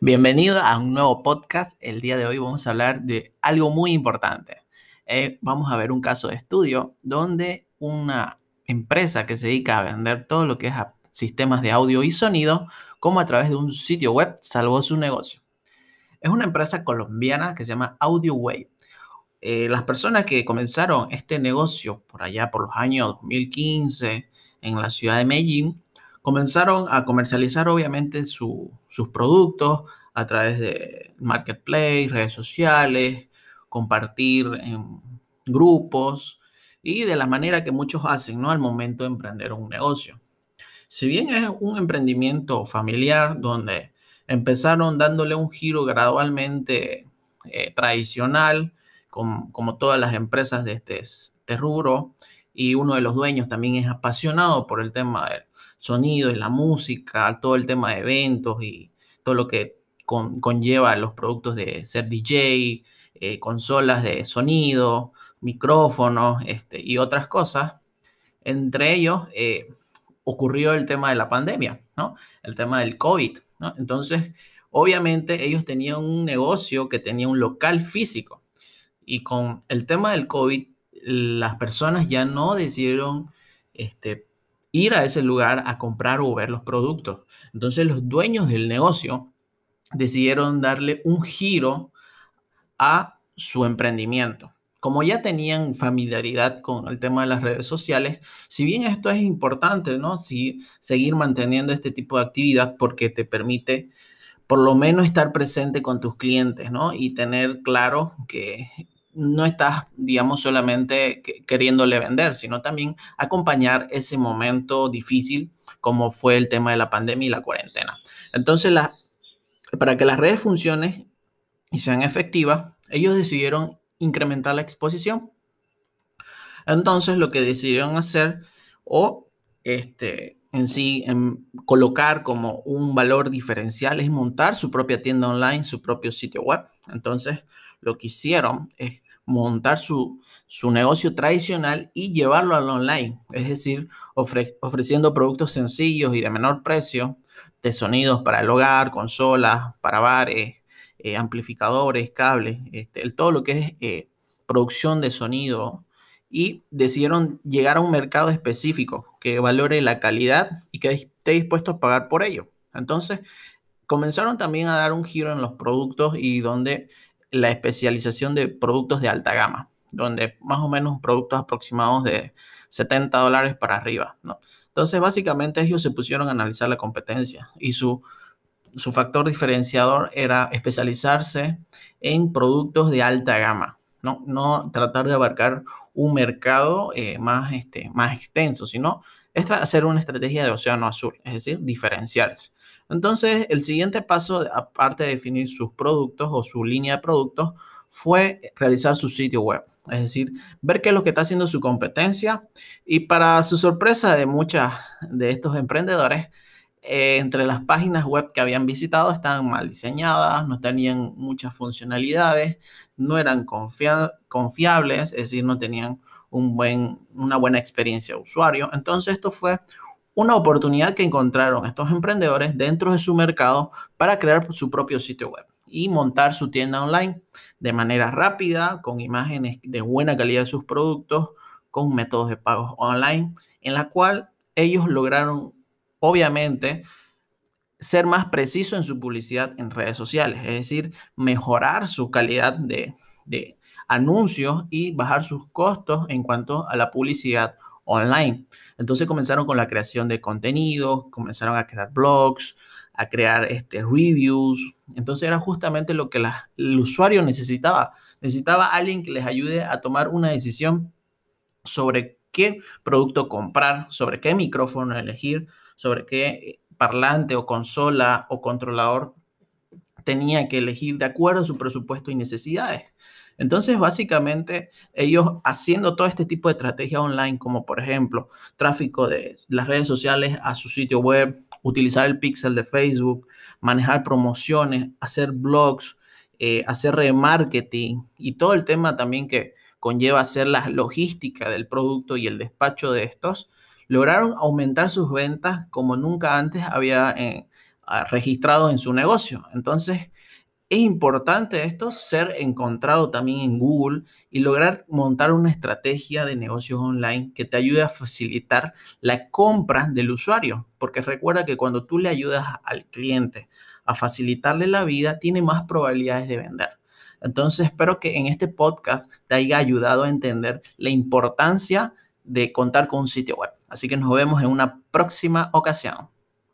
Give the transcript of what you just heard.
Bienvenido a un nuevo podcast. El día de hoy vamos a hablar de algo muy importante. Eh, vamos a ver un caso de estudio donde una empresa que se dedica a vender todo lo que es a sistemas de audio y sonido, como a través de un sitio web salvó su negocio. Es una empresa colombiana que se llama AudioWay. Eh, las personas que comenzaron este negocio por allá por los años 2015 en la ciudad de Medellín comenzaron a comercializar obviamente sus productos a través de marketplace, redes sociales, compartir en grupos y de la manera que muchos hacen ¿no? al momento de emprender un negocio. Si bien es un emprendimiento familiar donde empezaron dándole un giro gradualmente eh, tradicional, como todas las empresas de este, este rubro, y uno de los dueños también es apasionado por el tema del sonido y la música, todo el tema de eventos y todo lo que conlleva los productos de ser DJ, eh, consolas de sonido, micrófonos este, y otras cosas. Entre ellos eh, ocurrió el tema de la pandemia, ¿no? El tema del COVID. Entonces, obviamente ellos tenían un negocio que tenía un local físico y con el tema del COVID las personas ya no decidieron este, ir a ese lugar a comprar o ver los productos. Entonces los dueños del negocio decidieron darle un giro a su emprendimiento. Como ya tenían familiaridad con el tema de las redes sociales, si bien esto es importante, ¿no? Si seguir manteniendo este tipo de actividad porque te permite por lo menos estar presente con tus clientes, ¿no? Y tener claro que no estás, digamos, solamente queriéndole vender, sino también acompañar ese momento difícil como fue el tema de la pandemia y la cuarentena. Entonces, para que las redes funcionen y sean efectivas, ellos decidieron incrementar la exposición. Entonces, lo que decidieron hacer o este, en sí colocar como un valor diferencial es montar su propia tienda online, su propio sitio web. Entonces, lo que hicieron es montar su, negocio tradicional y llevarlo al online, es decir, ofreciendo productos sencillos y de menor precio de sonidos para el hogar, consolas, para bares, eh, amplificadores, cables, este, todo lo que es eh, producción de sonido y decidieron llegar a un mercado específico que valore la calidad y que esté dispuesto a pagar por ello. Entonces, comenzaron también a dar un giro en los productos y donde la especialización de productos de alta gama, donde más o menos productos aproximados de 70 dólares para arriba, ¿no? Entonces, básicamente ellos se pusieron a analizar la competencia y su, su factor diferenciador era especializarse en productos de alta gama, no, no tratar de abarcar un mercado eh, más, este, más extenso, sino hacer una estrategia de océano azul, es decir, diferenciarse. Entonces, el siguiente paso, aparte de definir sus productos o su línea de productos, fue realizar su sitio web. Es decir, ver qué es lo que está haciendo su competencia. Y para su sorpresa de muchas de estos emprendedores, eh, entre las páginas web que habían visitado estaban mal diseñadas, no tenían muchas funcionalidades, no eran confiables, es decir, no tenían una buena experiencia de usuario. Entonces, esto fue una oportunidad que encontraron estos emprendedores dentro de su mercado para crear su propio sitio web y montar su tienda online de manera rápida, con imágenes de buena calidad de sus productos, con métodos de pagos online, en la cual ellos lograron, obviamente, ser más preciso en su publicidad en redes sociales, es decir, mejorar su calidad de, de anuncios y bajar sus costos en cuanto a la publicidad online. Entonces comenzaron con la creación de contenido, comenzaron a crear blogs, a crear este, reviews. Entonces era justamente lo que el usuario necesitaba. Necesitaba alguien que les ayude a tomar una decisión sobre qué producto comprar, sobre qué micrófono elegir, sobre qué parlante o consola o controlador tenía que elegir de acuerdo a su presupuesto y necesidades. Entonces, básicamente, ellos haciendo todo este tipo de estrategia online, como por ejemplo, tráfico de las redes sociales a su sitio web, utilizar el pixel de Facebook, manejar promociones, hacer blogs, eh, hacer remarketing y todo el tema también que conlleva hacer la logística del producto y el despacho de estos, lograron aumentar sus ventas como nunca antes había, eh, ah, registrado en su negocio. Entonces, es importante esto ser encontrado también en Google y lograr montar una estrategia de negocios online que te ayude a facilitar la compra del usuario, porque recuerda que cuando tú le ayudas al cliente a facilitarle la vida, tiene más probabilidades de vender. Entonces, espero que en este podcast te haya ayudado a entender la importancia de contar con un sitio web. Así que nos vemos en una próxima ocasión.